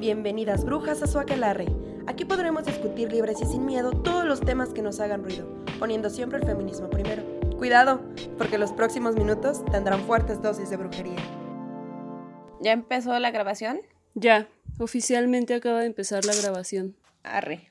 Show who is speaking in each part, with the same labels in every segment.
Speaker 1: Bienvenidas brujas a su aquelarre. Aquí podremos discutir libres y sin miedo todos los temas que nos hagan ruido, poniendo siempre el feminismo primero. Cuidado, porque los próximos minutos tendrán fuertes dosis de brujería.
Speaker 2: ¿Ya empezó la grabación?
Speaker 3: Ya, oficialmente acaba de empezar la grabación.
Speaker 2: Arre.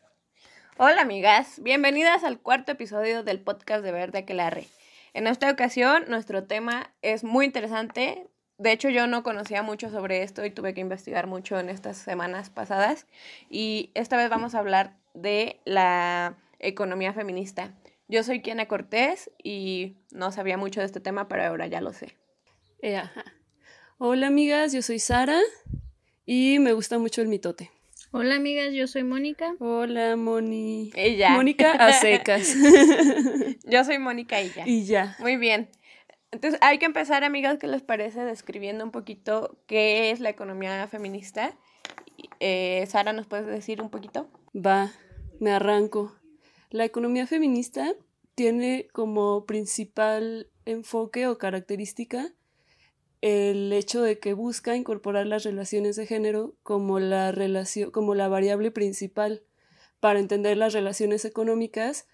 Speaker 2: Hola amigas, bienvenidas al cuarto episodio del podcast de Verde Aquelarre. En esta ocasión nuestro tema es muy interesante, de hecho, yo no conocía mucho sobre esto y tuve que investigar mucho en estas semanas pasadas. Y esta vez vamos a hablar de la economía feminista. Yo soy Kiana Cortés y no sabía mucho de este tema, pero ahora ya lo sé.
Speaker 3: Eh, Hola amigas, yo soy Sara y me gusta mucho el mitote.
Speaker 4: Hola amigas, yo soy Mónica.
Speaker 3: Hola Moni.
Speaker 2: Ella.
Speaker 3: Mónica a secas.
Speaker 2: yo soy Mónica y ya.
Speaker 3: Y ya.
Speaker 2: Muy bien. Entonces hay que empezar, amigas, ¿qué les parece? Describiendo un poquito qué es la economía feminista. Eh, Sara, ¿nos puedes decir un poquito?
Speaker 3: Va, me arranco. La economía feminista tiene como principal enfoque o característica el hecho de que busca incorporar las relaciones de género como la, relación, como la variable principal para entender las relaciones económicas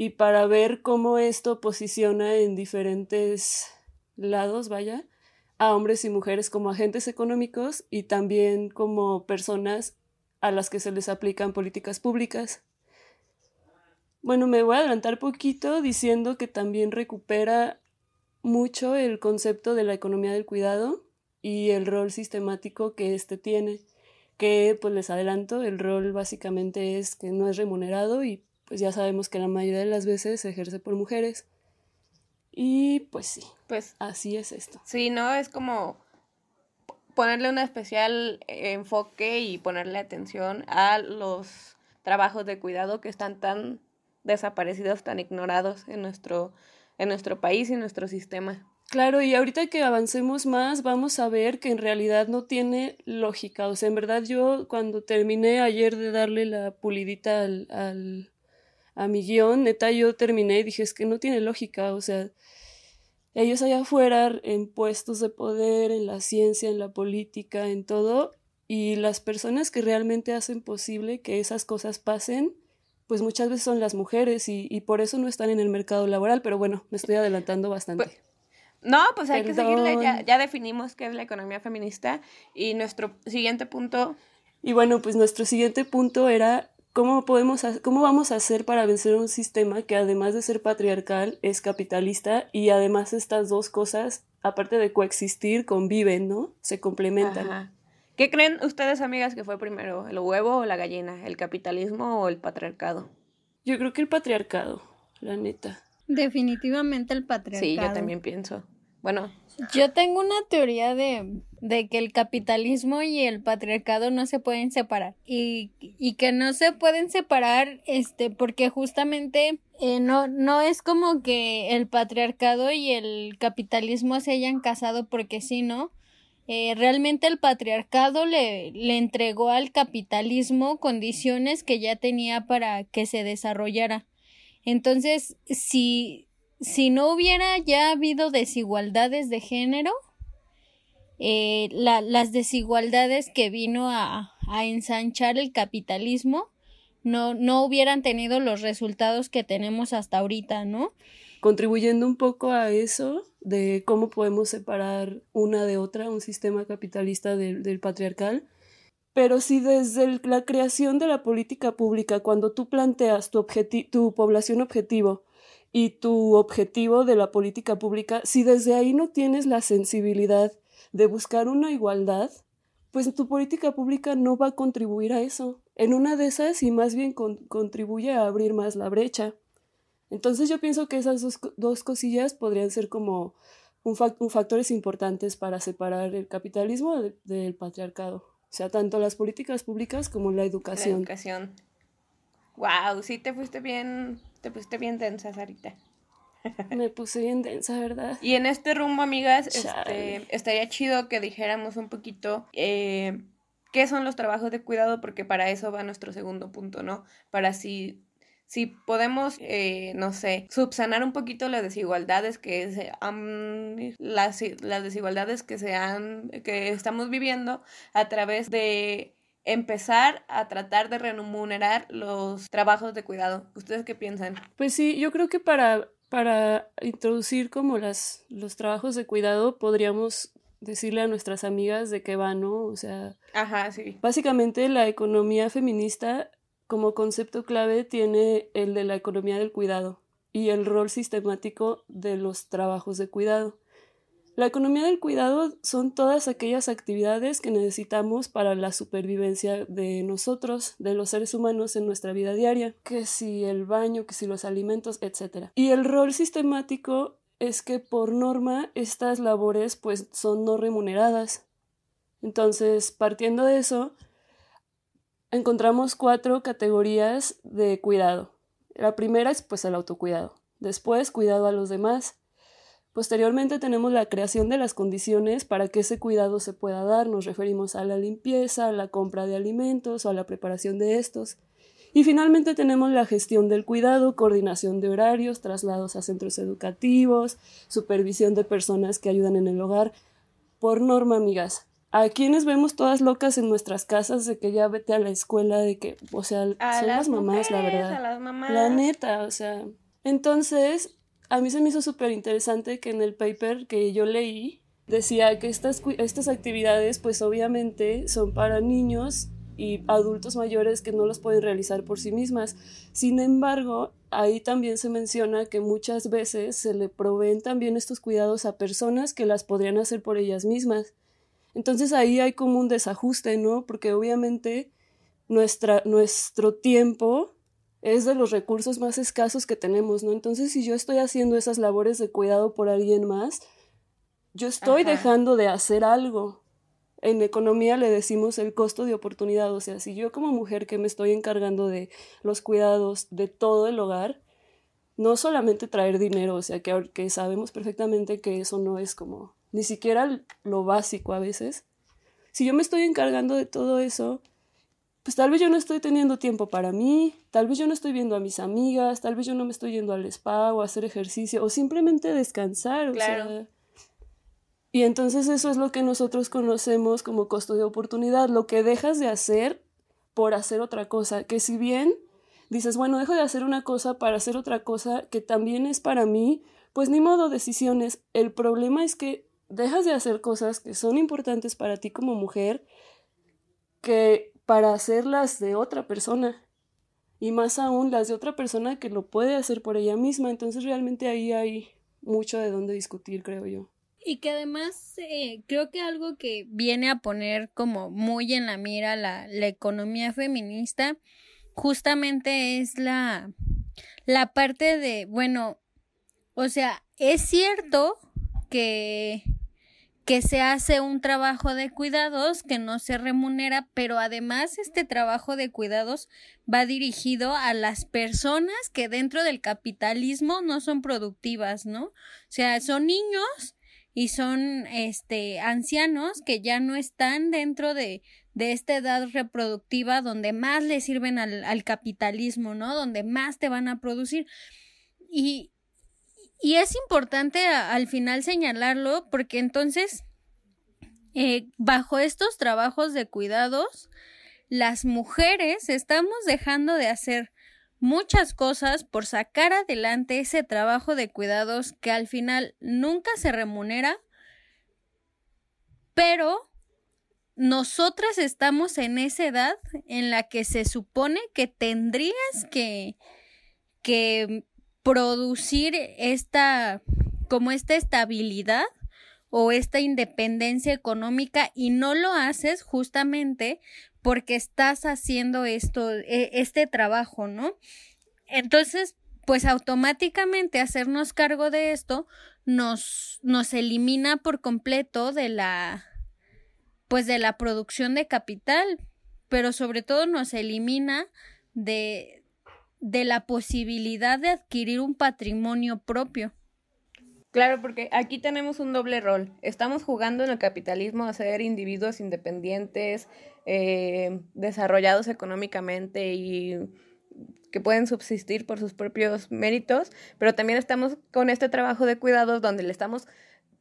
Speaker 3: y para ver cómo esto posiciona en diferentes lados, vaya, a hombres y mujeres como agentes económicos y también como personas a las que se les aplican políticas públicas. Bueno, me voy a adelantar poquito diciendo que también recupera mucho el concepto de la economía del cuidado y el rol sistemático que éste tiene, que pues les adelanto, el rol básicamente es que no es remunerado y pues ya sabemos que la mayoría de las veces se ejerce por mujeres. Y pues sí, pues así es esto.
Speaker 2: Sí, ¿no? Es como ponerle un especial enfoque y ponerle atención a los trabajos de cuidado que están tan desaparecidos, tan ignorados en nuestro, en nuestro país y en nuestro sistema.
Speaker 3: Claro, y ahorita que avancemos más, vamos a ver que en realidad no tiene lógica. O sea, en verdad yo cuando terminé ayer de darle la pulidita al, al, a mi guion, neta, yo terminé y dije, es que no tiene lógica, o sea, ellos allá afuera, en puestos de poder, en la ciencia, en la política, en todo, y las personas que realmente hacen posible que esas cosas pasen, pues muchas veces son las mujeres y, y por eso no están en el mercado laboral, pero bueno, me estoy adelantando bastante.
Speaker 2: Pues, no, pues hay que seguirle, ya, ya definimos qué es la economía feminista y nuestro siguiente punto...
Speaker 3: Y bueno, pues nuestro siguiente punto era ¿Cómo, podemos, ¿Cómo vamos a hacer para vencer un sistema que además de ser patriarcal es capitalista y además estas dos cosas, aparte de coexistir, conviven, ¿no? Se complementan.
Speaker 2: ¿Qué creen ustedes, amigas, que fue primero, el huevo o la gallina, el capitalismo o el patriarcado?
Speaker 3: Yo creo que el patriarcado, la neta.
Speaker 4: Definitivamente el patriarcado.
Speaker 2: Sí, yo también pienso. Bueno.
Speaker 4: Yo tengo una teoría de, de que el capitalismo y el patriarcado no se pueden separar y, y que no se pueden separar este porque justamente eh, no, no es como que el patriarcado y el capitalismo se hayan casado porque sí, ¿no? Eh, realmente el patriarcado le, le entregó al capitalismo condiciones que ya tenía para que se desarrollara. Entonces, si, si no hubiera ya habido desigualdades de género, eh, la, las desigualdades que vino a, ensanchar el capitalismo no, no hubieran tenido los resultados que tenemos hasta ahorita, ¿no?
Speaker 3: Contribuyendo un poco a eso de cómo podemos separar una de otra, un sistema capitalista del, del patriarcal, pero si desde la creación de la política pública, cuando tú planteas tu, tu población objetivo, y tu objetivo de la política pública, si desde ahí no tienes la sensibilidad de buscar una igualdad, pues tu política pública no va a contribuir a eso. En una de esas y más bien contribuye a abrir más la brecha. Entonces yo pienso que esas dos, cosillas podrían ser como un, factores importantes para separar el capitalismo del patriarcado. O sea, tanto las políticas públicas como la educación.
Speaker 2: La educación. Wow, sí te fuiste bien te pusiste bien densa, Sarita.
Speaker 3: Me puse bien densa, ¿verdad?
Speaker 2: Y en este rumbo, amigas, este, estaría chido que dijéramos un poquito eh, qué son los trabajos de cuidado, porque para eso va nuestro segundo punto, ¿no? Para si, si podemos, eh, no sé, subsanar un poquito las desigualdades que se las, las desigualdades que se han, que estamos viviendo a través de empezar a tratar de remunerar los trabajos de cuidado. ¿Ustedes qué piensan?
Speaker 3: Pues sí, yo creo que para, para introducir como las, los trabajos de cuidado podríamos decirle a nuestras amigas de qué va, ¿no? O sea,
Speaker 2: Ajá, sí.
Speaker 3: básicamente la economía feminista como concepto clave tiene el de la economía del cuidado y el rol sistemático de los trabajos de cuidado. La economía del cuidado son todas aquellas actividades que necesitamos para la supervivencia de nosotros, de los seres humanos en nuestra vida diaria, que si el baño, que si los alimentos, etc. Y el rol sistemático es que por norma estas labores pues son no remuneradas. Entonces, partiendo de eso, encontramos cuatro categorías de cuidado. La primera es pues el autocuidado. Después, cuidado a los demás. Posteriormente tenemos la creación de las condiciones para que ese cuidado se pueda dar. Nos referimos a la limpieza, a la compra de alimentos o a la preparación de estos. Y finalmente tenemos la gestión del cuidado, coordinación de horarios, traslados a centros educativos, supervisión de personas que ayudan en el hogar. Por norma, amigas, a quienes vemos todas locas en nuestras casas de que ya vete a la escuela, de que, o sea,
Speaker 2: A
Speaker 3: son
Speaker 2: las
Speaker 3: las mamás, la verdad.
Speaker 2: A las mamás.
Speaker 3: La neta, o sea. Entonces, a mí se me hizo súper interesante que en el paper que yo leí decía que estas, estas actividades, pues obviamente son para niños y adultos mayores que no los pueden realizar por sí mismas. Sin embargo, ahí también se menciona que muchas veces se le proveen también estos cuidados a personas que las podrían hacer por ellas mismas. Entonces ahí hay como un desajuste, ¿no? Porque obviamente nuestra, nuestro tiempo es de los recursos más escasos que tenemos, ¿no? Entonces, si yo estoy haciendo esas labores de cuidado por alguien más, yo estoy
Speaker 2: Ajá.
Speaker 3: dejando de hacer algo. En economía le decimos el costo de oportunidad, o sea, si yo como mujer que me estoy encargando de los cuidados de todo el hogar, no solamente traer dinero, o sea, que, que sabemos perfectamente que eso no es como ni siquiera lo básico a veces. Si yo me estoy encargando de todo eso, pues tal vez yo no estoy teniendo tiempo para mí, tal vez yo no estoy viendo a mis amigas, tal vez yo no me estoy yendo al spa o a hacer ejercicio o simplemente descansar, o
Speaker 2: Claro.
Speaker 3: sea. Y entonces eso es lo que nosotros conocemos como costo de oportunidad, lo que dejas de hacer por hacer otra cosa, que si bien dices, bueno, dejo de hacer una cosa para hacer otra cosa que también es para mí, pues ni modo, decisiones. El problema es que dejas de hacer cosas que son importantes para ti como mujer que para hacerlas de otra persona. Y más aún las de otra persona que lo puede hacer por ella misma. Entonces realmente ahí hay mucho de dónde discutir, creo yo.
Speaker 4: Y que además eh, creo que algo que viene a poner como muy en la mira la, la economía feminista justamente es la, la parte de, bueno, o sea, es cierto que, que se hace un trabajo de cuidados que no se remunera, pero además este trabajo de cuidados va dirigido a las personas que dentro del capitalismo no son productivas, ¿no? O sea, son niños y son este ancianos que ya no están dentro de, de esta edad reproductiva donde más le sirven al, al capitalismo, ¿no? Donde más te van a producir. Y, y es importante al final señalarlo porque entonces, eh, bajo estos trabajos de cuidados, las mujeres estamos dejando de hacer muchas cosas por sacar adelante ese trabajo de cuidados que al final nunca se remunera, pero nosotras estamos en esa edad en la que se supone que tendrías que, que producir esta, como esta estabilidad o esta independencia económica y no lo haces justamente porque estás haciendo esto, e- este trabajo, ¿no? Entonces, pues automáticamente hacernos cargo de esto nos, nos elimina por completo de la, pues de la producción de capital, pero sobre todo nos elimina de, de la posibilidad de adquirir un patrimonio propio.
Speaker 2: Claro, porque aquí tenemos un doble rol. Estamos jugando en el capitalismo a ser individuos independientes, eh, desarrollados económicamente y que pueden subsistir por sus propios méritos, pero también estamos con este trabajo de cuidados donde le estamos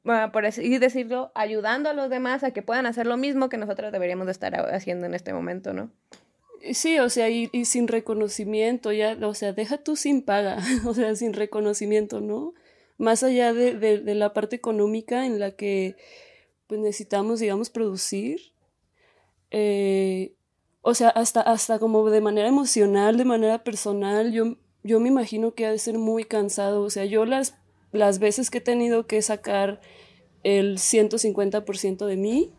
Speaker 2: ah, por así decirlo, ayudando a los demás a que puedan hacer lo mismo que nosotros deberíamos de estar haciendo en este momento, ¿no?
Speaker 3: Sí, o sea, y, y, sin reconocimiento, ya, o sea, deja tú sin paga, o sea, sin reconocimiento, ¿no? Más allá de, de, de, la parte económica en la que pues necesitamos, digamos, producir, eh, o sea, hasta, hasta como de manera emocional, de manera personal, yo, yo me imagino que ha de ser muy cansado, o sea, yo las, las veces que he tenido que sacar el 150% de mí,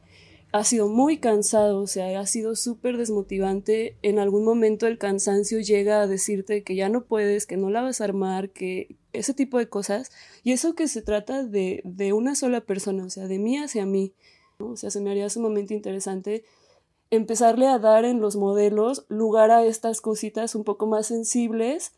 Speaker 3: ha sido muy cansado, o sea, ha sido súper desmotivante. En algún momento el cansancio llega a decirte que ya no puedes, que no la vas a armar, que ese tipo de cosas. Y eso que se trata de, de una sola persona, o sea, de mí hacia mí. O sea, se me haría sumamente interesante empezarle a dar en los modelos lugar a estas cositas un poco más sensibles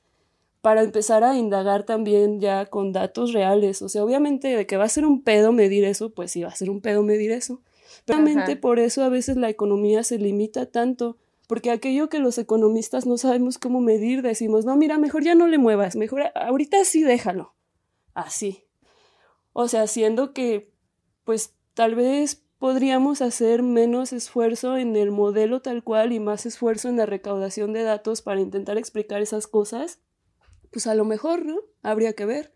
Speaker 3: para empezar a indagar también ya con datos reales. O sea, obviamente de que va a ser un pedo medir eso, pues sí va a ser un pedo medir eso Realmente por eso a veces la economía se limita tanto, porque aquello que los economistas no sabemos cómo medir, decimos, no, mira, mejor ya no le muevas, mejor ahorita sí déjalo. Así. O sea, siendo que, pues tal vez podríamos hacer menos esfuerzo en el modelo tal cual y más esfuerzo en la recaudación de datos para intentar explicar esas cosas, pues a lo mejor, ¿no? Habría que ver.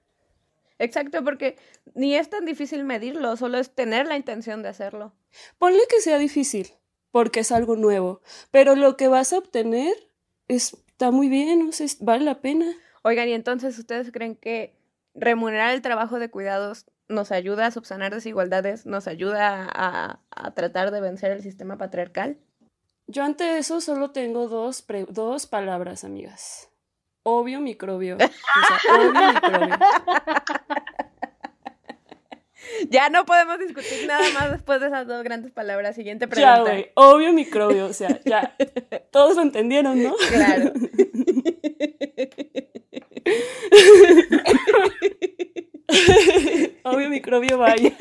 Speaker 2: Exacto, porque ni es tan difícil medirlo, solo es tener la intención de hacerlo.
Speaker 3: Ponle que sea difícil, porque es algo nuevo, pero lo que vas a obtener está muy bien, o sea, vale la pena.
Speaker 2: Oigan, y entonces, ¿ustedes creen que remunerar el trabajo de cuidados nos ayuda a subsanar desigualdades, nos ayuda a, a tratar de vencer el sistema patriarcal?
Speaker 3: Yo ante eso solo tengo dos, dos palabras, amigas obvio microbio. O sea, obvio microbio.
Speaker 2: Ya no podemos discutir nada más después de esas dos grandes palabras. Siguiente pregunta.
Speaker 3: Ya, güey, obvio microbio. O sea, ya. Todos lo entendieron, ¿no?
Speaker 2: Claro.
Speaker 3: obvio microbio, vaya.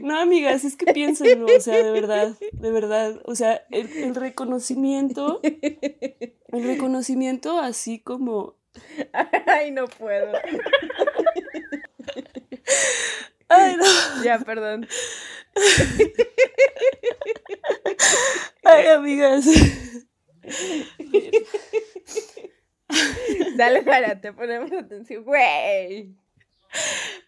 Speaker 3: No, amigas, es que piénsenlo, o sea, de verdad, de verdad, o sea, el, reconocimiento, el reconocimiento así como...
Speaker 2: Ay, no puedo.
Speaker 3: Ay, no.
Speaker 2: Ya, perdón.
Speaker 3: Ay, amigas.
Speaker 2: Dale, para, te ponemos atención, güey.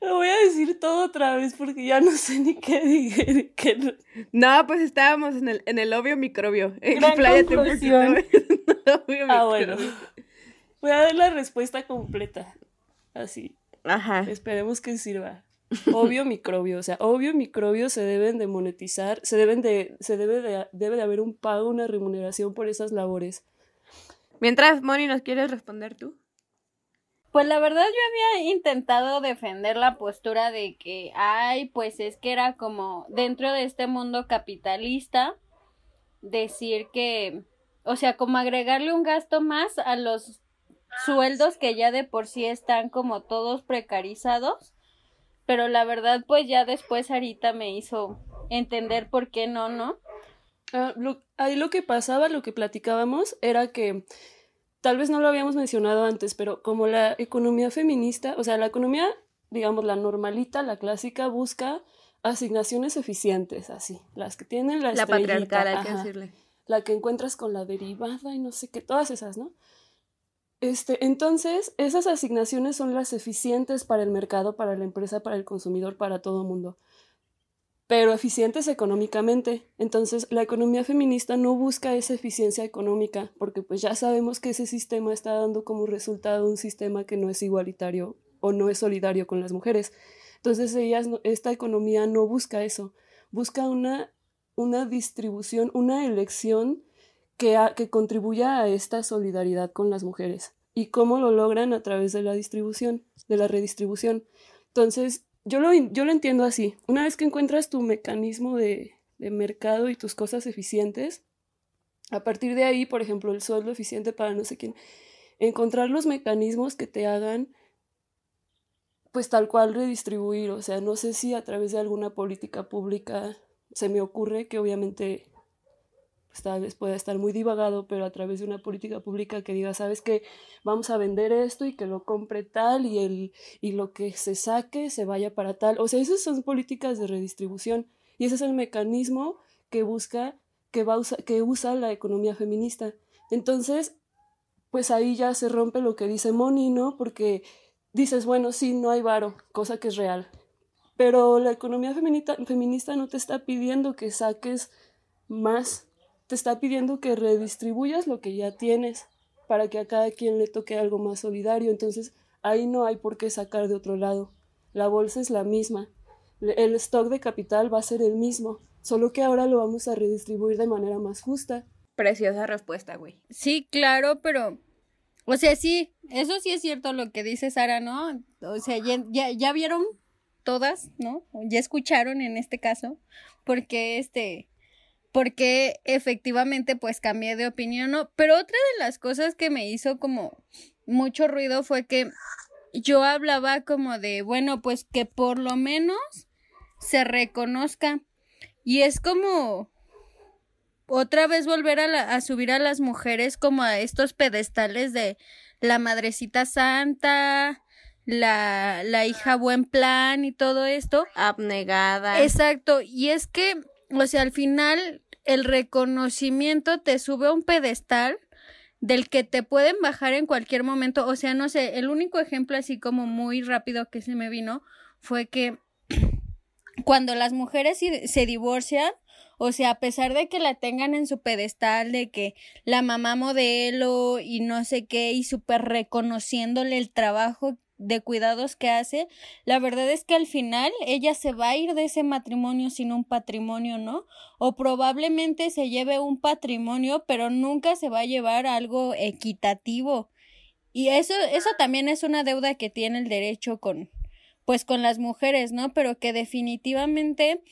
Speaker 3: Lo voy a decir todo otra vez porque ya no sé ni qué dije. Qué...
Speaker 2: No, pues estábamos en el, en el obvio microbio.
Speaker 3: Expláyate un poquito. obvio ah, bueno. Voy a dar la respuesta completa. Así.
Speaker 2: Ajá.
Speaker 3: Esperemos que sirva. Obvio microbio, o sea, obvio microbio se deben de monetizar, se deben de, se debe de, debe de haber un pago, una remuneración por esas labores.
Speaker 2: Mientras, Moni, ¿nos quieres responder tú?
Speaker 4: Pues la verdad yo había intentado defender la postura de que, ay, pues es que era como dentro de este mundo capitalista, decir que, o sea, como agregarle un gasto más a los sueldos que ya de por sí están como todos precarizados, pero la verdad pues ya después Arita me hizo entender por qué no, ¿no?
Speaker 3: Ah, ahí lo que pasaba, lo que platicábamos, era que tal vez no lo habíamos mencionado antes, pero como la economía feminista, o sea, la economía, digamos, la normalita, la clásica, busca asignaciones eficientes, así, las que tienen la
Speaker 2: La patriarcal, hay que decirle.
Speaker 3: La que encuentras con la derivada y no sé qué, todas esas, ¿no? Este, entonces, esas asignaciones son las eficientes para el mercado, para la empresa, para el consumidor, para todo el mundo pero eficientes económicamente. Entonces, la economía feminista no busca esa eficiencia económica, porque pues ya sabemos que ese sistema está dando como resultado un sistema que no es igualitario o no es solidario con las mujeres. Entonces, ellas, esta economía no busca eso, busca una, una distribución, una elección que, contribuya a esta solidaridad con las mujeres. ¿Y cómo lo logran? A través de la distribución, de la redistribución. Entonces, yo lo, yo lo entiendo así. Una vez que encuentras tu mecanismo de, de mercado y tus cosas eficientes, a partir de ahí, por ejemplo, el sueldo eficiente para no sé quién, encontrar los mecanismos que te hagan pues tal cual redistribuir, o sea, no sé si a través de alguna política pública se me ocurre que obviamente vez pueda estar muy divagado, pero a través de una política pública que diga, sabes que vamos a vender esto y que lo compre tal y, el, y lo que se saque se vaya para tal. O sea, esas son políticas de redistribución y ese es el mecanismo que busca, que, va que usa la economía feminista. Entonces, pues ahí ya se rompe lo que dice Moni, ¿no? Porque dices, bueno, sí, no hay varo, cosa que es real. Pero la economía feminista, feminista no te está pidiendo que saques más, te está pidiendo que redistribuyas lo que ya tienes para que a cada quien le toque algo más solidario. Entonces, ahí no hay por qué sacar de otro lado. La bolsa es la misma. El stock de capital va a ser el mismo, solo que ahora lo vamos a redistribuir de manera más justa.
Speaker 2: Preciosa respuesta, güey.
Speaker 4: Sí, claro, pero o sea, sí, eso sí es cierto lo que dice Sara, ¿no? O sea, ya, ya, vieron todas, ¿no? Ya escucharon en este caso, porque este, porque efectivamente pues cambié de opinión, ¿no? Pero otra de las cosas que me hizo como mucho ruido fue que yo hablaba como de, bueno, pues que por lo menos se reconozca. Y es como, otra vez volver a, subir a las mujeres como a estos pedestales de la madrecita santa, la, la hija buen plan y todo esto.
Speaker 2: Abnegada.
Speaker 4: Exacto. Y es que, o sea, al final el reconocimiento te sube a un pedestal del que te pueden bajar en cualquier momento. O sea, no sé, el único ejemplo así como muy rápido que se me vino fue que cuando las mujeres se divorcian, o sea, a pesar de que la tengan en su pedestal, de que la mamá modelo y no sé qué, y súper reconociéndole el trabajo de cuidados que hace, la verdad es que al final ella se va a ir de ese matrimonio sin un patrimonio, ¿no? O probablemente se lleve un patrimonio, pero nunca se va a llevar algo equitativo. Y eso, eso también es una deuda que tiene el derecho con, pues con las mujeres, ¿no? Pero que definitivamente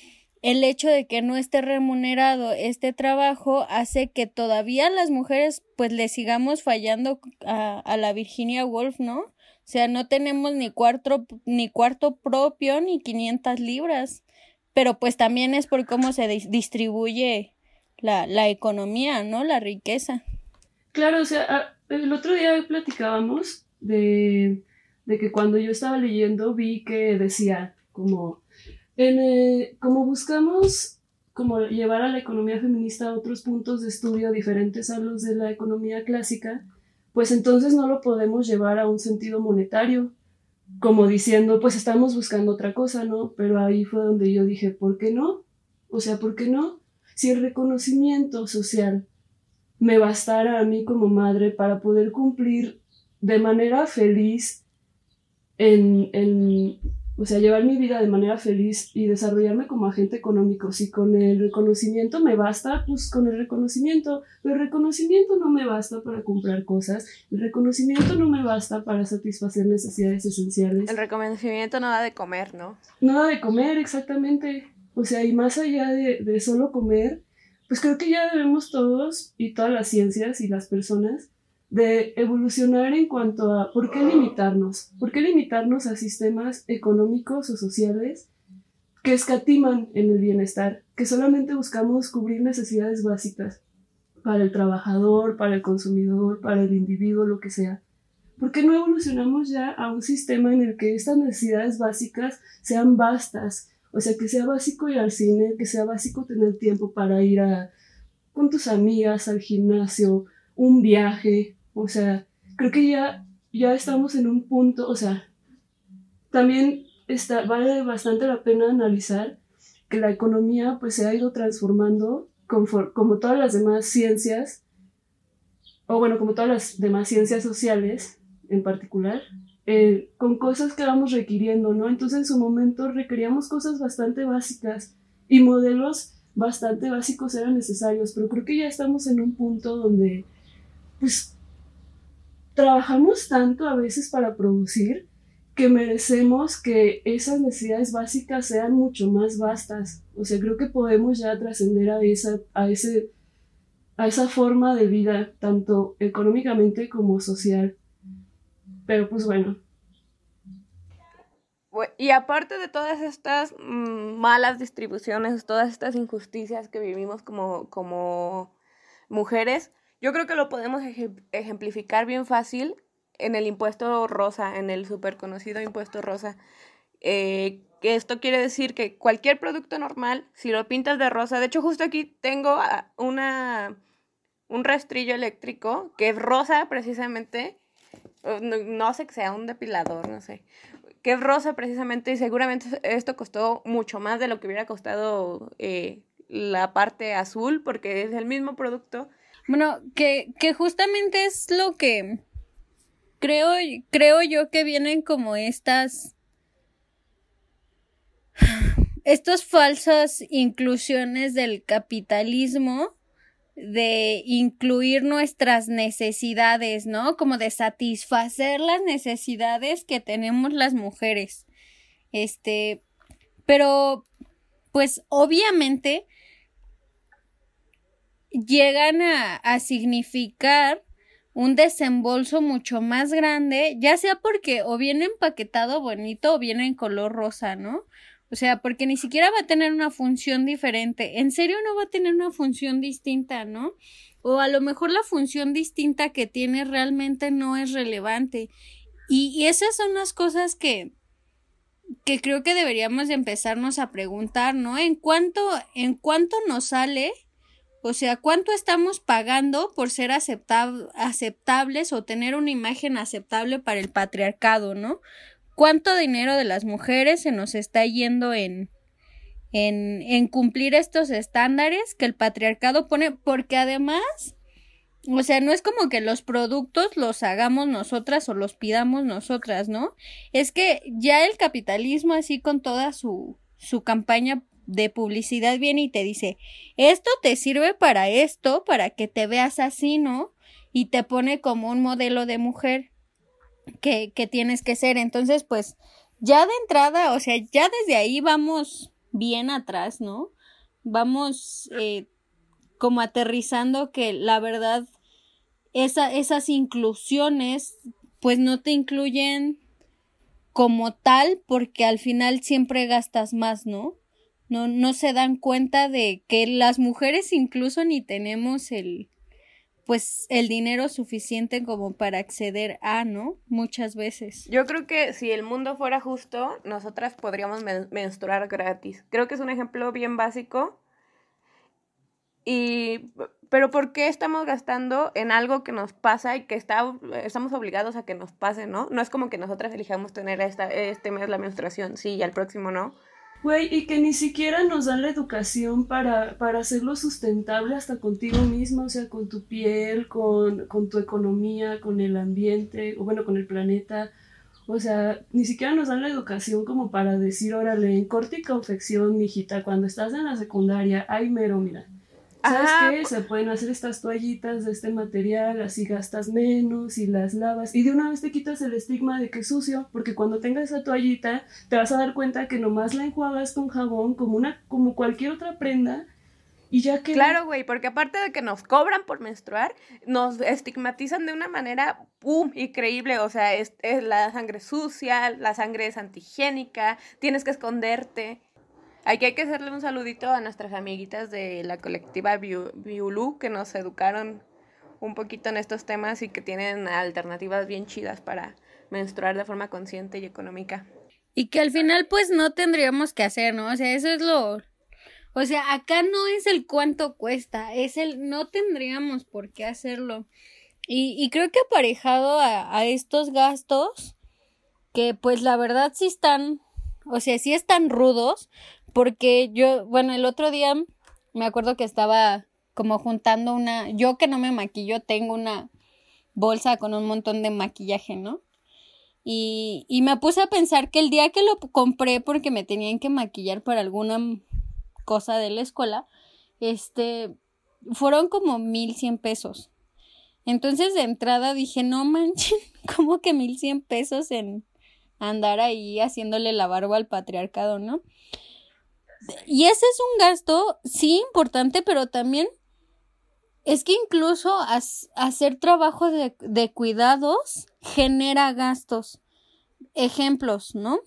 Speaker 4: el hecho de que no esté remunerado este trabajo hace que todavía las mujeres pues le sigamos fallando a, a la Virginia Woolf, ¿no? O sea, no tenemos ni cuarto, ni cuarto propio ni 500 libras, pero pues también es por cómo se distribuye la, la economía, ¿no? La riqueza.
Speaker 3: Claro, o sea, el otro día platicábamos de, de que cuando yo estaba leyendo vi que decía como en, eh, como buscamos como llevar a la economía feminista a otros puntos de estudio diferentes a los de la economía clásica, pues entonces no lo podemos llevar a un sentido monetario, como diciendo, pues estamos buscando otra cosa, ¿no? Pero ahí fue donde yo dije, ¿por qué no? O sea, ¿por qué no? Si el reconocimiento social me bastara a mí como madre para poder cumplir de manera feliz en, en o sea, llevar mi vida de manera feliz y desarrollarme como agente económico. Si con el reconocimiento me basta, pues con el reconocimiento. Pero el reconocimiento no me basta para comprar cosas. El reconocimiento no me basta para satisfacer necesidades esenciales.
Speaker 2: El reconocimiento no da de comer, ¿no?
Speaker 3: No da de comer, exactamente. O sea, y más allá de, de solo comer, pues creo que ya debemos todos y todas las ciencias y las personas de evolucionar en cuanto a por qué limitarnos, por qué limitarnos a sistemas económicos o sociales que escatiman en el bienestar, que solamente buscamos cubrir necesidades básicas para el trabajador, para el consumidor, para el individuo, lo que sea. ¿Por qué no evolucionamos ya a un sistema en el que estas necesidades básicas sean vastas? O sea, que sea básico ir al cine, que sea básico tener tiempo para ir a, con tus amigas al gimnasio, un viaje, o sea, creo que ya, ya estamos en un punto, o sea, también está, vale bastante la pena analizar que la economía pues se ha ido transformando como todas las demás ciencias, o bueno, como todas las demás ciencias sociales en particular, eh, con cosas que vamos requiriendo, ¿no? Entonces en su momento requeríamos cosas bastante básicas y modelos bastante básicos eran necesarios, pero creo que ya estamos en un punto donde pues trabajamos tanto a veces para producir que merecemos que esas necesidades básicas sean mucho más vastas. O sea, creo que podemos ya trascender a esa, a, ese, a esa forma de vida, tanto económicamente como social. Pero pues bueno.
Speaker 2: Y aparte de todas estas mm, malas distribuciones, todas estas injusticias que vivimos como, como mujeres, yo creo que lo podemos ejemplificar bien fácil en el impuesto rosa, en el súper conocido impuesto rosa. Eh, que esto quiere decir que cualquier producto normal, si lo pintas de rosa, de hecho justo aquí tengo una, un rastrillo eléctrico que es rosa precisamente, no, sé que sea un depilador, no sé, que es rosa precisamente y seguramente esto costó mucho más de lo que hubiera costado eh, la parte azul porque es el mismo producto.
Speaker 4: Bueno, que, que justamente es lo que creo, creo yo que vienen como estas estas falsas inclusiones del capitalismo de incluir nuestras necesidades, ¿no? Como de satisfacer las necesidades que tenemos las mujeres. Este, pero, pues obviamente llegan a, a significar un desembolso mucho más grande, ya sea porque o viene empaquetado bonito o viene en color rosa, ¿no? O sea, porque ni siquiera va a tener una función diferente. En serio no va a tener una función distinta, ¿no? O a lo mejor la función distinta que tiene realmente no es relevante. Y, esas son las cosas que, que creo que deberíamos empezarnos a preguntar, ¿no? En cuánto, en cuánto nos sale, o sea, cuánto estamos pagando por ser aceptables o tener una imagen aceptable para el patriarcado, ¿no? cuánto dinero de las mujeres se nos está yendo en, en, en cumplir estos estándares que el patriarcado pone, porque además, o sea, no es como que los productos los hagamos nosotras o los pidamos nosotras, ¿no? Es que ya el capitalismo así con toda su, su campaña de publicidad viene y te dice, esto te sirve para esto, para que te veas así, ¿no? Y te pone como un modelo de mujer que, que tienes que ser. Entonces, pues, ya de entrada, o sea, ya desde ahí vamos bien atrás, ¿no? Vamos eh, como aterrizando que la verdad, esa, esas inclusiones, pues no te incluyen como tal, porque al final siempre gastas más, ¿no? No, no se dan cuenta de que las mujeres incluso ni tenemos el, pues el dinero suficiente como para acceder a, ¿no? Muchas veces.
Speaker 2: Yo creo que si el mundo fuera justo, nosotras podríamos menstruar gratis. Creo que es un ejemplo bien básico. Y pero ¿por qué estamos gastando en algo que nos pasa y que está, estamos obligados a que nos pase, ¿no? No es como que nosotras elijamos tener esta, este mes la menstruación, sí, y al próximo no.
Speaker 3: Güey, y que ni siquiera nos dan la educación para, para hacerlo sustentable hasta contigo mismo, o sea, con tu piel, con, con tu economía, con el ambiente, o bueno, con el planeta. O sea, ni siquiera nos dan la educación como para decir, órale, en corte y confección, mijita, cuando estás en la secundaria, ay, mero, mira, ¿Sabes qué? Se pueden hacer estas toallitas de este material, así gastas menos y las lavas. Y de una vez te quitas el estigma de que es sucio, porque cuando tengas esa toallita te vas a dar cuenta que nomás la enjuagas con jabón como, una, como cualquier otra prenda. Y ya que...
Speaker 2: Claro, güey, porque aparte de que nos cobran por menstruar, nos estigmatizan de una manera, ¡pum!, increíble. O sea, es, es la sangre sucia, la sangre es antigénica, tienes que esconderte. Aquí hay que hacerle un saludito a nuestras amiguitas de la colectiva Biulú que nos educaron un poquito en estos temas y que tienen alternativas bien chidas para menstruar de forma consciente y económica.
Speaker 4: Y que al final pues no tendríamos que hacer, ¿no? O sea, eso es lo... O sea, acá no es el cuánto cuesta, es el no tendríamos por qué hacerlo. Y, y creo que aparejado a, a estos gastos, que pues la verdad sí están, o sea, sí están rudos, porque yo, bueno, el otro día me acuerdo que estaba como juntando una, yo que no me maquillo, tengo una bolsa con un montón de maquillaje, ¿no? Y, y me puse a pensar que el día que lo compré porque me tenían que maquillar para alguna cosa de la escuela, este, fueron como mil cien pesos. Entonces de entrada dije, no manches, ¿cómo que mil cien pesos en andar ahí haciéndole la barba al patriarcado, ¿no? Y ese es un gasto, sí, importante, pero también es que incluso hacer trabajo de, de cuidados genera gastos. Ejemplos, ¿no?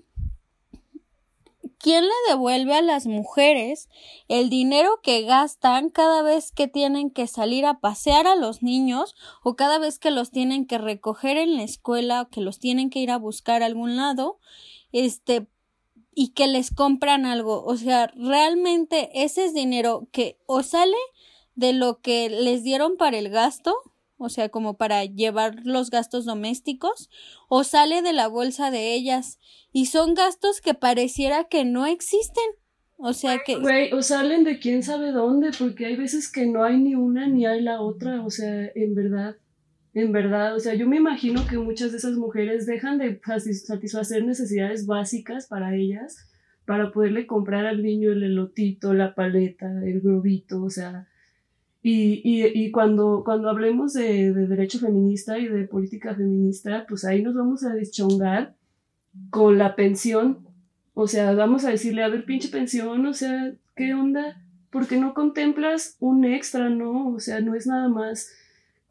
Speaker 4: ¿quién le devuelve a las mujeres el dinero que gastan cada vez que tienen que salir a pasear a los niños o cada vez que los tienen que recoger en la escuela o que los tienen que ir a buscar a algún lado? Este, y que les compran algo. O sea, realmente ese es dinero que o sale de lo que les dieron para el gasto, o sea, como para llevar los gastos domésticos, o sale de la bolsa de ellas. Y son gastos que pareciera que no existen. O sea que...
Speaker 3: Güey, o salen de quién sabe dónde, porque hay veces que no hay ni una ni hay la otra, o sea, en verdad. En verdad, o sea, yo me imagino que muchas de esas mujeres dejan de satisfacer necesidades básicas para ellas para poderle comprar al niño el elotito, la paleta, el globito, o sea, y, y, y cuando, cuando hablemos de, de, derecho feminista y de política feminista, pues ahí nos vamos a deschongar con la pensión, o sea, vamos a decirle, a ver, pinche pensión, o sea, ¿qué onda? ¿Por qué no contemplas un extra, no? O sea, no es nada más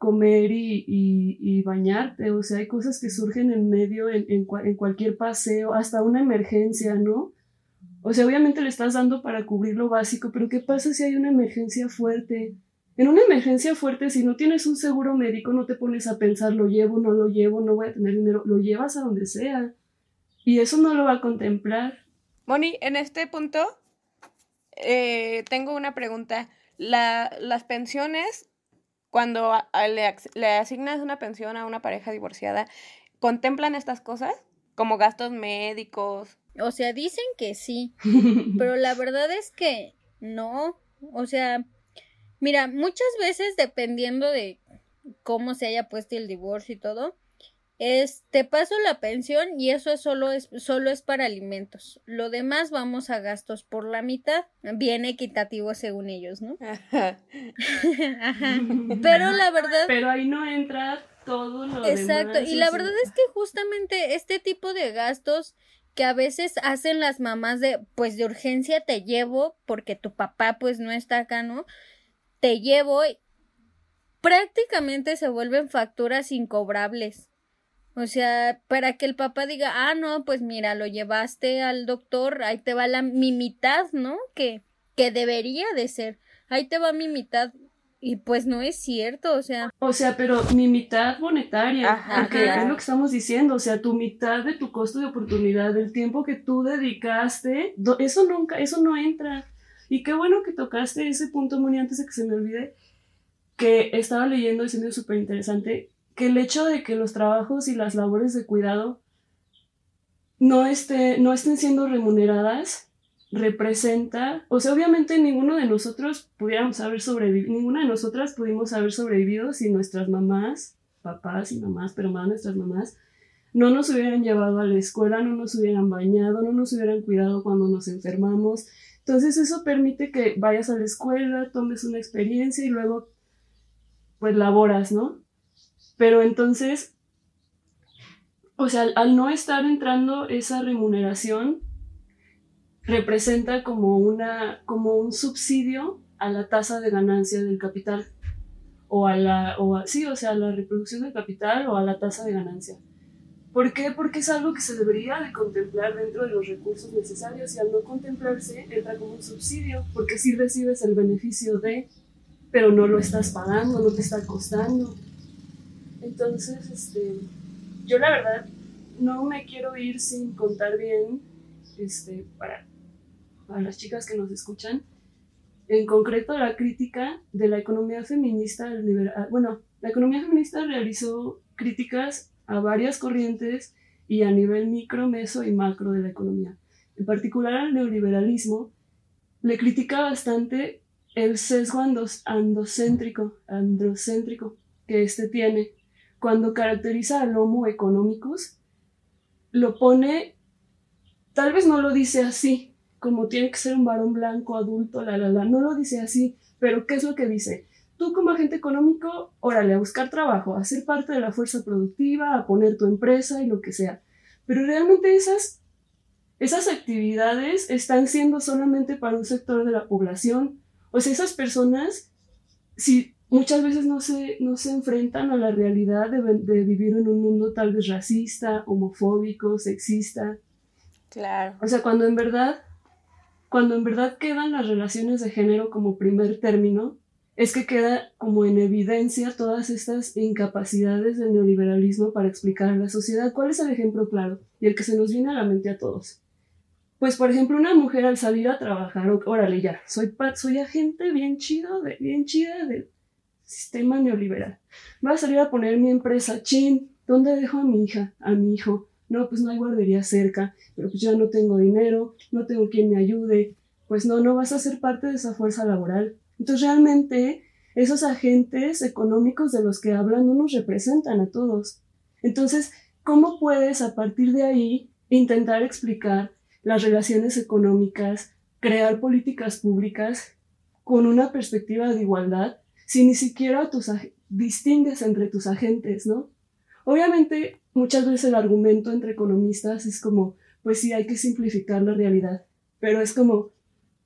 Speaker 3: comer y, y, y, bañarte, o sea, hay cosas que surgen en medio, en, en, en, cualquier paseo, hasta una emergencia, ¿no? O sea, obviamente le estás dando para cubrir lo básico, pero ¿qué pasa si hay una emergencia fuerte? En una emergencia fuerte, si no tienes un seguro médico, no te pones a pensar, lo llevo, no lo llevo, no voy a tener dinero, lo llevas a donde sea. Y eso no lo va a contemplar.
Speaker 2: Moni, en este punto, eh, tengo una pregunta. La, las pensiones cuando le, le asignas una pensión a una pareja divorciada, ¿contemplan estas cosas? Como gastos médicos.
Speaker 4: O sea, dicen que sí, pero la verdad es que no. O sea, mira, muchas veces dependiendo de cómo se haya puesto el divorcio y todo, es, te paso la pensión y eso es solo, es solo es para alimentos. Lo demás vamos a gastos por la mitad, bien equitativo según ellos, ¿no? Ajá. Pero la verdad.
Speaker 3: Pero ahí no entra todo lo
Speaker 4: Exacto, y la verdad es que justamente este tipo de gastos que a veces hacen las mamás de, pues de urgencia te llevo porque tu papá pues no está acá, ¿no? Te llevo y prácticamente se vuelven facturas incobrables. O sea, para que el papá diga, ah, no, pues mira, lo llevaste al doctor, ahí te va la mi mitad, ¿no? Que, que debería de ser. Ahí te va mi mitad. Y pues no es cierto, o sea.
Speaker 3: O sea, pero mi mitad monetaria, Ajá, porque es lo que estamos diciendo, o sea, tu mitad de tu costo de oportunidad, del tiempo que tú dedicaste, eso nunca, eso no entra. Y qué bueno que tocaste ese punto, Moni, antes de que se me olvide, que estaba leyendo y se me súper interesante, que el hecho de que los trabajos y las labores de cuidado no, esté, no estén siendo remuneradas representa, o sea, obviamente ninguno de nosotros pudiéramos haber sobrevivido, ninguna de nosotras pudimos haber sobrevivido si nuestras mamás, papás y mamás, pero más nuestras mamás, no nos hubieran llevado a la escuela, no nos hubieran bañado, no nos hubieran cuidado cuando nos enfermamos. Entonces eso permite que vayas a la escuela, tomes una experiencia y luego pues laboras, ¿no? Pero entonces, o sea, al no estar entrando esa remuneración, representa como, una, como un subsidio a la tasa de ganancia del capital. O a la, o sí, o sea, a la reproducción del capital o a la tasa de ganancia. ¿Por qué? Porque es algo que se debería de contemplar dentro de los recursos necesarios y al no contemplarse entra como un subsidio, porque si recibes el beneficio de, pero no lo estás pagando, no te está costando. Entonces, este, yo la verdad no me quiero ir sin contar bien, este, para, para las chicas que nos escuchan, en concreto la crítica de la economía feminista, ah, bueno, la economía feminista realizó críticas a varias corrientes y a nivel micro, meso y macro de la economía. En particular al neoliberalismo, le critica bastante el sesgo andocéntrico, androcéntrico que éste tiene cuando caracteriza al Homo economicus, lo pone, tal vez no lo dice así, como tiene que ser un varón blanco, adulto, la, la, la, no lo dice así, pero ¿qué es lo que dice? Tú como agente económico, órale, a buscar trabajo, a ser parte de la fuerza productiva, a poner tu empresa y lo que sea. Pero realmente esas, esas actividades están siendo solamente para un sector de la población. O sea, esas personas, si muchas veces no se, no se enfrentan a la realidad de, de, vivir en un mundo tal vez racista, homofóbico, sexista.
Speaker 2: Claro.
Speaker 3: O sea, cuando en verdad cuando en verdad quedan las relaciones de género como primer término, es que queda como en evidencia todas estas incapacidades del neoliberalismo para explicar a la sociedad. ¿Cuál es el ejemplo claro? Y el que se nos viene a la mente a todos. Pues, por ejemplo, una mujer al salir a trabajar, órale ya, soy, soy agente bien chido, de, bien chida del sistema neoliberal. Va a salir a poner mi empresa, chin, ¿dónde dejo a mi hija, a mi hijo? No, pues no hay guardería cerca, pero pues ya no tengo dinero, no tengo quien me ayude. Pues no, no vas a ser parte de esa fuerza laboral. Entonces realmente esos agentes económicos de los que hablan no nos representan a todos. Entonces, ¿cómo puedes a partir de ahí intentar explicar las relaciones económicas, crear políticas públicas con una perspectiva de igualdad si ni siquiera distingues entre tus agentes, ¿no? Obviamente, muchas veces el argumento entre economistas es como, pues sí, hay que simplificar la realidad, pero es como,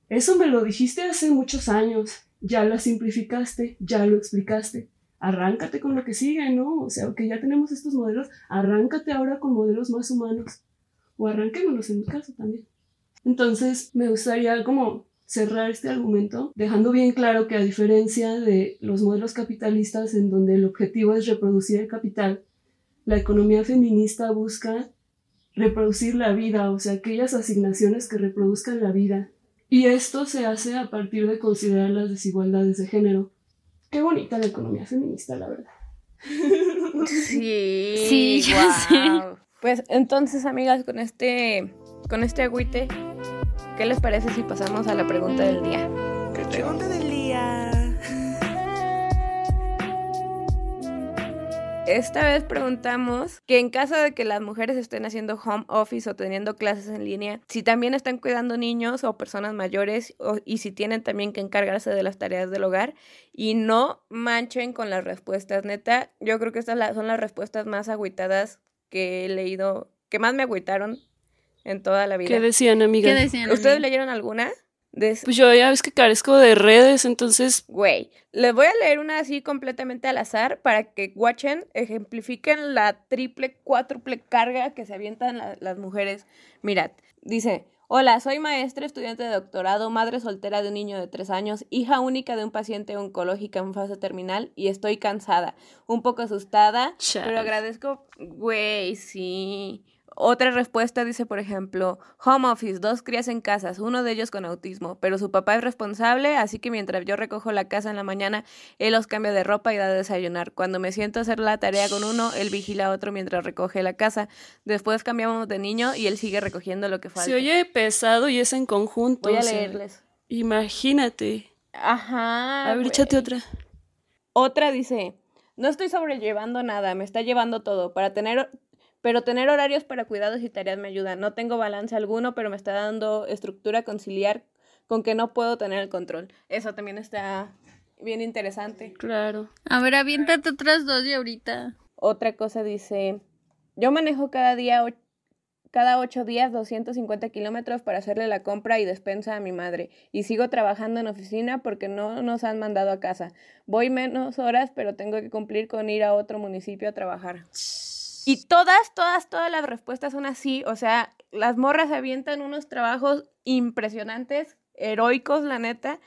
Speaker 3: eso me lo dijiste hace muchos años, ya la simplificaste, ya lo explicaste. Arráncate con lo que sigue, ¿no? O sea, que ya tenemos estos modelos, arráncate ahora con modelos más humanos. O arranquémonos en mi caso también. Entonces, me gustaría como cerrar este argumento dejando bien claro que a diferencia de los modelos capitalistas en donde el objetivo es reproducir el capital, la economía feminista busca reproducir la vida, o sea, aquellas asignaciones que reproduzcan la vida, y esto se hace a partir de considerar las desigualdades de género. Qué bonita la economía feminista, la verdad.
Speaker 2: Sí,
Speaker 4: sí, ya
Speaker 2: Pues entonces, amigas, con este, con este agüite, ¿qué les parece si pasamos a la pregunta del día?
Speaker 1: ¿Qué pregunta del día?
Speaker 2: Esta vez preguntamos que en caso de que las mujeres estén haciendo home office o teniendo clases en línea, si también están cuidando niños o personas mayores y si tienen también que encargarse de las tareas del hogar y no manchen con las respuestas. Neta, yo creo que estas son las respuestas más agüitadas que he leído, que más me agüitaron en toda la vida.
Speaker 3: ¿Qué decían, amiga?
Speaker 4: ¿Qué decían,
Speaker 2: ¿Ustedes leyeron alguna?
Speaker 3: Pues yo ya ves que carezco de redes, entonces...
Speaker 2: Güey, les voy a leer una así completamente al azar para que watchen, ejemplifiquen la triple, cuádruple carga que se avientan las mujeres. Mirad, dice, hola, soy maestra, estudiante de doctorado, madre soltera de un niño de tres años, hija única de un paciente oncológica en fase terminal y estoy cansada, un poco asustada, pero agradezco, güey, sí. Otra respuesta dice, por ejemplo, home office, dos crías en casas, uno de ellos con autismo, pero su papá es responsable, así que mientras yo recojo la casa en la mañana, él los cambia de ropa y da de desayunar. Cuando me siento a hacer la tarea con uno, él vigila a otro mientras recoge la casa. Después cambiamos de niño y él sigue recogiendo lo que falta.
Speaker 3: Se oye pesado y es en conjunto.
Speaker 2: Voy a leerles.
Speaker 3: Imagínate.
Speaker 2: Ajá.
Speaker 3: A ver, échate otra.
Speaker 2: Otra dice, no estoy sobrellevando nada, me está llevando todo. Para tener pero tener horarios para cuidados y tareas me ayuda. No tengo balance alguno, pero me está dando estructura conciliar con que no puedo tener el control. Eso también está bien interesante.
Speaker 3: Claro.
Speaker 4: A ver, aviéntate otras dos y ahorita.
Speaker 2: Otra cosa dice, yo manejo cada día, cada ocho días 250 kilómetros para hacerle la compra y despensa a mi madre. Y sigo trabajando en oficina porque no nos han mandado a casa. Voy menos horas, pero tengo que cumplir con ir a otro municipio a trabajar. Y todas, todas, todas las respuestas son así. O sea, las morras avientan unos trabajos impresionantes, heroicos, la neta.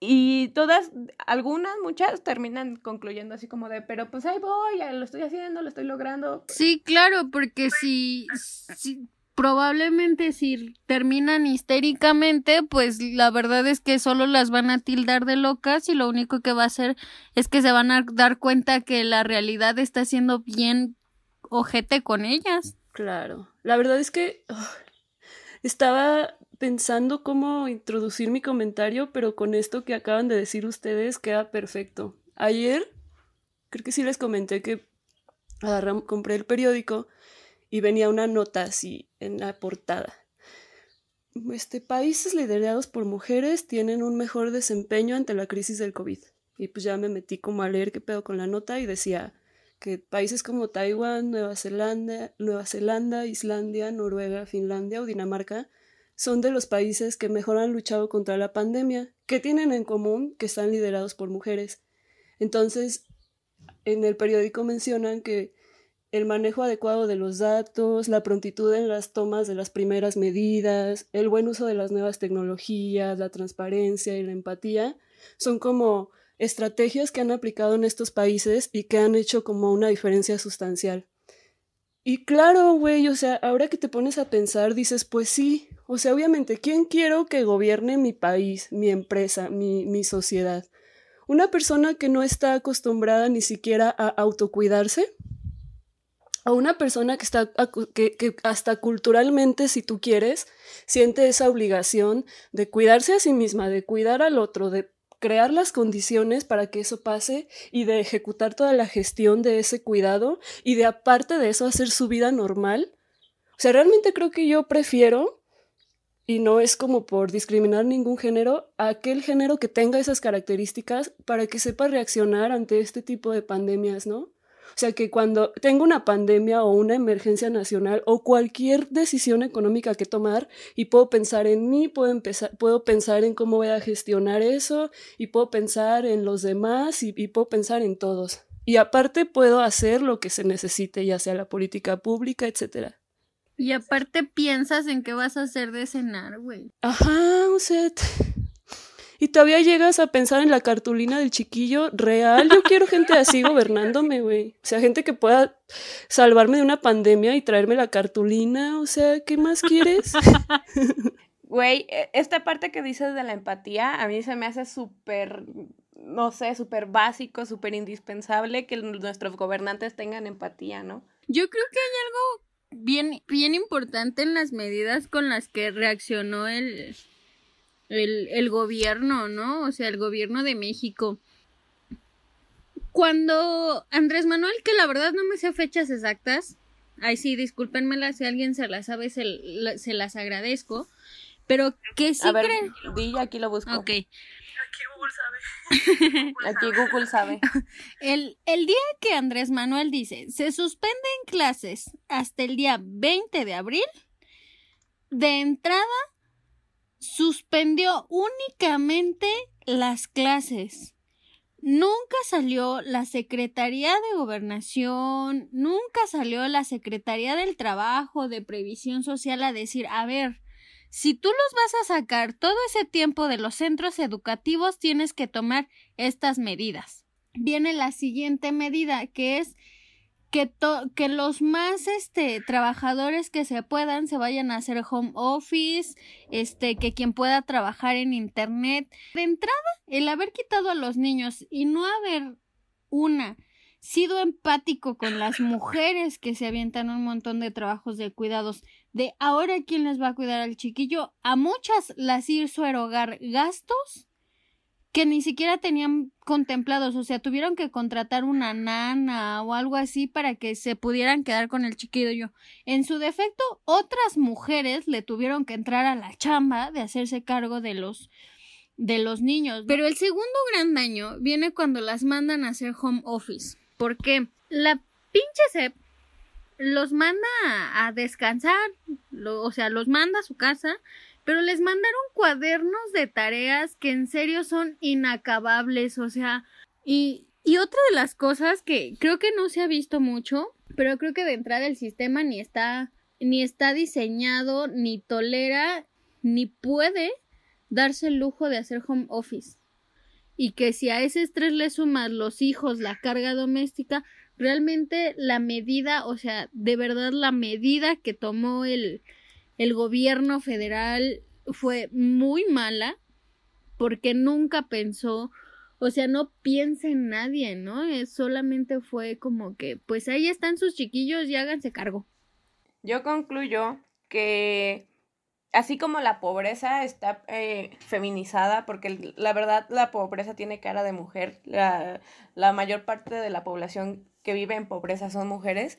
Speaker 2: Y todas, algunas, muchas terminan concluyendo así como de, pero pues ahí voy, lo estoy haciendo, lo estoy logrando.
Speaker 4: Sí, claro, porque si, probablemente si terminan histéricamente, pues la verdad es que solo las van a tildar de locas y lo único que va a hacer es que se van a dar cuenta que la realidad está siendo bien ojete con ellas.
Speaker 3: Claro. La verdad es que estaba pensando cómo introducir mi comentario, pero con esto que acaban de decir ustedes queda perfecto. Ayer, creo que sí les comenté que compré el periódico y venía una nota así en la portada. Este, países liderados por mujeres tienen un mejor desempeño ante la crisis del COVID. Y pues ya me metí como a leer qué pedo con la nota y decía, que países como Taiwán, Nueva Zelanda, Nueva Zelanda, Islandia, Noruega, Finlandia o Dinamarca son de los países que mejor han luchado contra la pandemia. ¿Qué tienen en común? Que están liderados por mujeres. Entonces, en el periódico mencionan que el manejo adecuado de los datos, la prontitud en las tomas de las primeras medidas, el buen uso de las nuevas tecnologías, la transparencia y la empatía, son como estrategias que han aplicado en estos países y que han hecho como una diferencia sustancial. Y claro, güey, o sea, ahora que te pones a pensar, dices, pues sí, o sea, obviamente, ¿quién quiero que gobierne mi país, mi empresa, mi, mi sociedad? ¿Una persona que no está acostumbrada ni siquiera a autocuidarse? A una persona que está que, hasta culturalmente, si tú quieres, siente esa obligación de cuidarse a sí misma, de cuidar al otro, de crear las condiciones para que eso pase y de ejecutar toda la gestión de ese cuidado y de aparte de eso hacer su vida normal. O sea, realmente creo que yo prefiero, y no es como por discriminar ningún género, aquel género que tenga esas características para que sepa reaccionar ante este tipo de pandemias, ¿no? O sea que cuando tengo una pandemia o una emergencia nacional o cualquier decisión económica que tomar y puedo pensar en mí, puedo, empezar, puedo pensar en cómo voy a gestionar eso y puedo pensar en los demás y, y puedo pensar en todos. Y aparte puedo hacer lo que se necesite, ya sea la política pública, etcétera.
Speaker 4: Y aparte piensas en qué vas a hacer de cenar, güey.
Speaker 3: Ajá, o sea, y todavía llegas a pensar en la cartulina del chiquillo real. Yo quiero gente así gobernándome, güey. O sea, gente que pueda salvarme de una pandemia y traerme la cartulina. O sea, ¿qué más quieres?
Speaker 2: Güey, e, esta parte que dices de la empatía, a mí se me hace súper, no sé, súper básico, súper indispensable que nuestros gobernantes tengan empatía, ¿no?
Speaker 4: Yo creo que hay algo bien, bien importante en las medidas con las que reaccionó el, el, el gobierno, ¿no? O sea, el gobierno de México. Cuando Andrés Manuel, que la verdad no me sé fechas exactas, ay sí, discúlpenmela si alguien se las sabe, se, se las agradezco, pero que sí
Speaker 2: A ver, di, aquí lo busco.
Speaker 4: Ok.
Speaker 5: Aquí Google sabe.
Speaker 2: Aquí Google sabe.
Speaker 4: El, el día que Andrés Manuel dice, se suspenden clases hasta el día 20 de abril, de entrada suspendió únicamente las clases. Nunca salió la Secretaría de Gobernación, nunca salió la Secretaría del Trabajo, de Previsión Social a decir, a ver, si tú los vas a sacar todo ese tiempo de los centros educativos, tienes que tomar estas medidas. Viene la siguiente medida, que es que, que los más este, trabajadores que se puedan se vayan a hacer home office, este, que quien pueda trabajar en internet. De entrada, el haber quitado a los niños y no haber una sido empático con las mujeres que se avientan un montón de trabajos de cuidados, de ahora quién les va a cuidar al chiquillo, a muchas las hizo erogar gastos que ni siquiera tenían contemplados, o sea, tuvieron que contratar una nana o algo así para que se pudieran quedar con el chiquillo. En su defecto, otras mujeres le tuvieron que entrar a la chamba de hacerse cargo de los de los niños. Pero el segundo gran daño viene cuando las mandan a hacer home office, porque la pinche SEP los manda a descansar, o sea, los manda a su casa pero les mandaron cuadernos de tareas que en serio son inacabables, o sea, y, y otra de las cosas que creo que no se ha visto mucho, pero creo que de entrada el sistema ni está ni está diseñado, ni tolera, ni puede darse el lujo de hacer home office. Y que si a ese estrés le sumas los hijos, la carga doméstica, realmente la medida, o sea, de verdad la medida que tomó el, el gobierno federal fue muy mala porque nunca pensó, o sea, no piensa en nadie, ¿no? Es solamente fue como que, pues ahí están sus chiquillos y háganse cargo.
Speaker 2: Yo concluyo que así como la pobreza está eh, feminizada, porque la verdad la pobreza tiene cara de mujer, la, la mayor parte de la población que vive en pobreza son mujeres,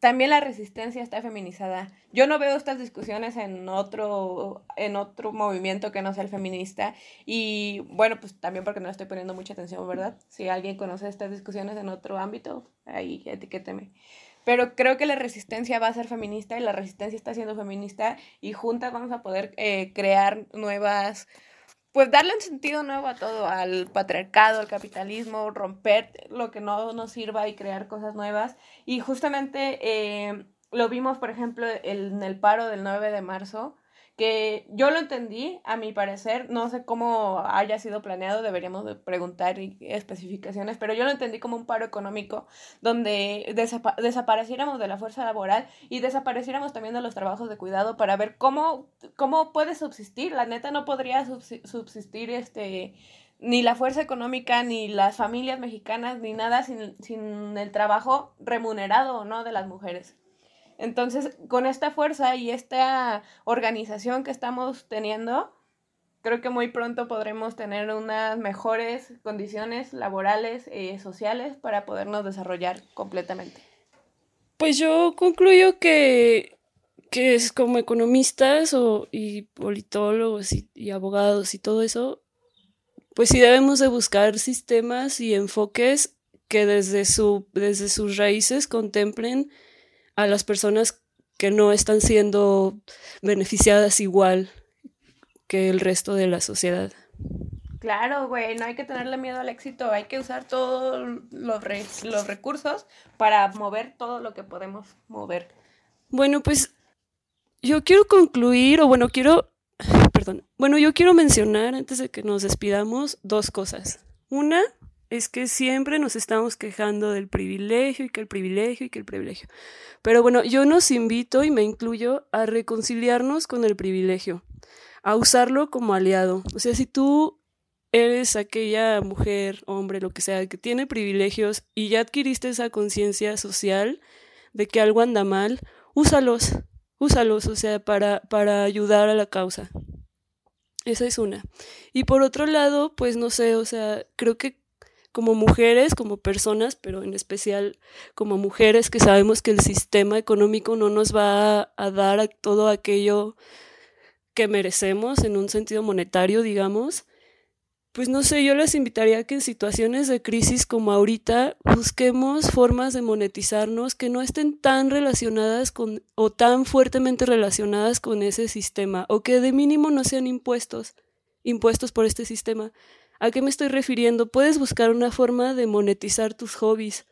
Speaker 2: también la resistencia está feminizada. Yo no veo estas discusiones en otro, en otro movimiento que no sea el feminista. Y bueno, pues también porque no estoy poniendo mucha atención, ¿verdad? Si alguien conoce estas discusiones en otro ámbito, ahí etiquéteme. Pero creo que la resistencia va a ser feminista y la resistencia está siendo feminista y juntas vamos a poder eh, crear nuevas pues darle un sentido nuevo a todo, al patriarcado, al capitalismo, romper lo que no nos sirva y crear cosas nuevas. Y justamente eh, lo vimos, por ejemplo, en el paro del 9 de marzo, que yo lo entendí, a mi parecer, no sé cómo haya sido planeado, deberíamos de preguntar especificaciones, pero yo lo entendí como un paro económico donde desapareciéramos de la fuerza laboral y desapareciéramos también de los trabajos de cuidado para ver cómo, cómo puede subsistir. La neta no podría subsistir este ni la fuerza económica, ni las familias mexicanas, ni nada sin, sin el trabajo remunerado no de las mujeres. Entonces, con esta fuerza y esta organización que estamos teniendo, creo que muy pronto podremos tener unas mejores condiciones laborales y sociales para podernos desarrollar completamente.
Speaker 3: Pues yo concluyo que, que es como economistas o, y politólogos y, y abogados y todo eso, pues sí debemos de buscar sistemas y enfoques que desde, su, desde sus raíces contemplen a las personas que no están siendo beneficiadas igual que el resto de la sociedad.
Speaker 2: Claro, güey, no hay que tenerle miedo al éxito, hay que usar todos los, los recursos para mover todo lo que podemos mover.
Speaker 3: Bueno, pues yo quiero concluir, o bueno, quiero, perdón, bueno, yo quiero mencionar antes de que nos despidamos dos cosas. Una, es que siempre nos estamos quejando del privilegio y que el privilegio y que el privilegio. Pero bueno, yo nos invito y me incluyo a reconciliarnos con el privilegio, a usarlo como aliado. O sea, si tú eres aquella mujer, hombre, lo que sea, que tiene privilegios y ya adquiriste esa conciencia social de que algo anda mal, úsalos, úsalos, o sea, para, para ayudar a la causa. Esa es una. Y por otro lado, pues no sé, o sea, creo que como mujeres, como personas, pero en especial como mujeres que sabemos que el sistema económico no nos va a, dar todo aquello que merecemos en un sentido monetario, digamos, pues no sé, yo les invitaría a que en situaciones de crisis como ahorita busquemos formas de monetizarnos que no estén tan relacionadas con o tan fuertemente relacionadas con ese sistema o que de mínimo no sean impuestos, impuestos por este sistema. ¿A qué me estoy refiriendo? Puedes buscar una forma de monetizar tus hobbies.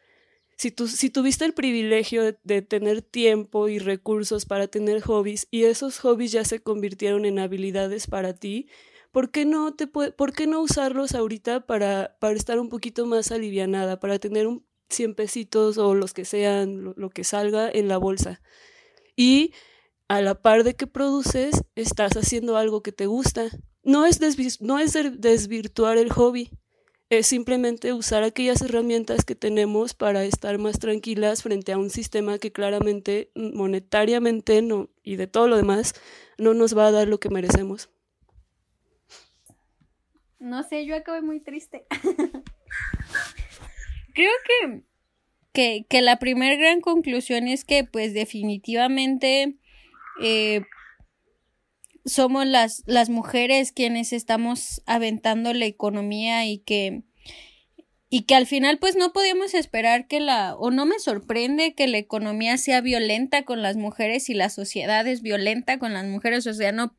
Speaker 3: Si, si tuviste el privilegio de, tener tiempo y recursos para tener hobbies y esos hobbies ya se convirtieron en habilidades para ti, ¿por qué no, te ¿por qué no usarlos ahorita para, para estar un poquito más alivianada, para tener un 100 pesitos o los que sean, lo que salga en la bolsa? Y a la par de que produces, estás haciendo algo que te gusta no es, no es desvirtuar el hobby, es simplemente usar aquellas herramientas que tenemos para estar más tranquilas frente a un sistema que claramente monetariamente no y de todo lo demás no nos va a dar lo que merecemos.
Speaker 4: No sé, yo acabé muy triste. Creo que, que, que la primera gran conclusión es que pues definitivamente eh, somos las, las mujeres quienes estamos aventando la economía y que y que al final pues no podíamos esperar que la o no me sorprende que la economía sea violenta con las mujeres y la sociedad es violenta con las mujeres, o sea, no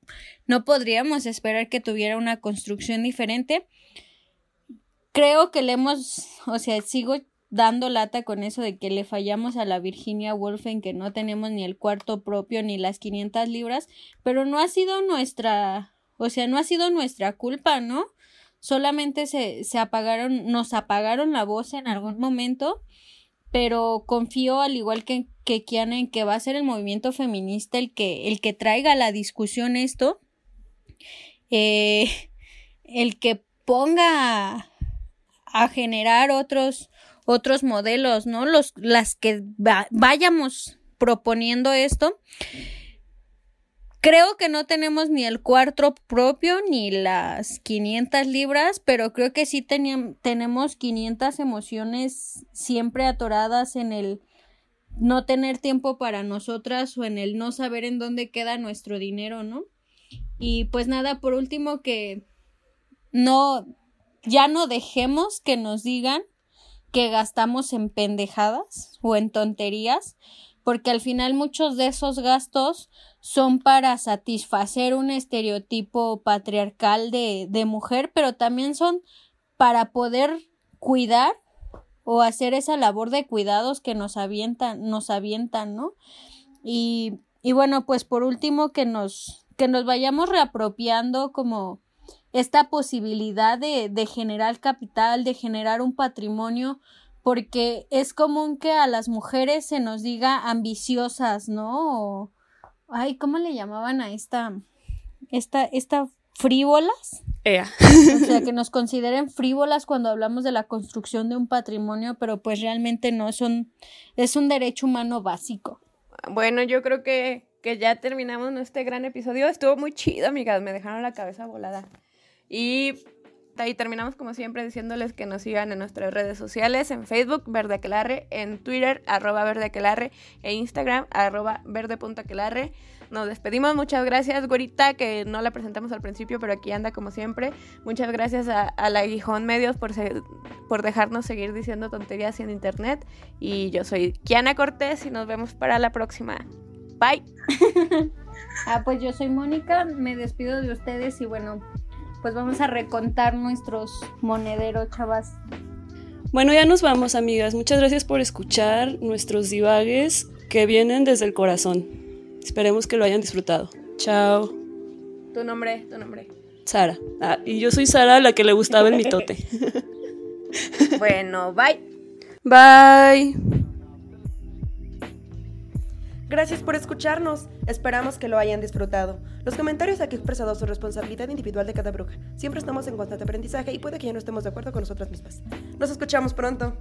Speaker 4: no podríamos esperar que tuviera una construcción diferente. Creo que le hemos, o sea, sigo dando lata con eso de que le fallamos a la Virginia Woolf en que no tenemos ni el cuarto propio ni las 500 libras, pero no ha sido nuestra, o sea, no ha sido nuestra culpa, ¿no? Solamente se, se apagaron, nos apagaron la voz en algún momento, pero confío al igual que, que Kiana en que va a ser el movimiento feminista el que, el que traiga a la discusión esto, eh, el que ponga a generar otros otros modelos, ¿no? Los, las que vayamos proponiendo esto. Creo que no tenemos ni el cuarto propio ni las 500 libras, pero creo que sí tenemos 500 emociones siempre atoradas en el no tener tiempo para nosotras o en el no saber en dónde queda nuestro dinero, ¿no? Y pues nada, por último que no, ya no dejemos que nos digan que gastamos en pendejadas o en tonterías, porque al final muchos de esos gastos son para satisfacer un estereotipo patriarcal de, de mujer, pero también son para poder cuidar o hacer esa labor de cuidados que nos avientan, nos avientan, ¿no? Y, y bueno, pues por último que nos, que nos vayamos reapropiando como esta posibilidad de, de generar capital, de generar un patrimonio, porque es común que a las mujeres se nos diga ambiciosas, ¿no? O, ay, ¿cómo le llamaban a esta, esta, esta frívolas?
Speaker 3: Ea.
Speaker 4: O sea, que nos consideren frívolas cuando hablamos de la construcción de un patrimonio, pero pues realmente no, son, es un derecho humano básico.
Speaker 2: Bueno, yo creo que, que ya terminamos este gran episodio. Estuvo muy chido, amigas. Me dejaron la cabeza volada. Y ahí terminamos como siempre diciéndoles que nos sigan en nuestras redes sociales, en Facebook, Verde Aquelarre, en Twitter, arroba Verde Aquelarre, e Instagram, arroba verde.aquelarre. Nos despedimos, muchas gracias, Gorita, que no la presentamos al principio, pero aquí anda como siempre. Muchas gracias a, la Aguijón Medios por, por dejarnos seguir diciendo tonterías en internet. Y yo soy Kiana Cortés y nos vemos para la próxima. Bye.
Speaker 4: Ah, pues yo soy Mónica, me despido de ustedes y bueno, pues vamos a recontar nuestros monederos, chavas.
Speaker 3: Bueno, ya nos vamos, amigas. Muchas gracias por escuchar nuestros divagues que vienen desde el corazón. Esperemos que lo hayan disfrutado. Chao.
Speaker 2: Tu nombre, tu nombre.
Speaker 3: Sara. Ah, y yo soy Sara, la que le gustaba el mitote.
Speaker 2: Bueno, bye.
Speaker 3: Bye.
Speaker 1: Gracias por escucharnos. Esperamos que lo hayan disfrutado. Los comentarios aquí expresados son responsabilidad individual de cada bruja. Siempre estamos en constante aprendizaje y puede que ya no estemos de acuerdo con nosotras mismas. Nos escuchamos pronto.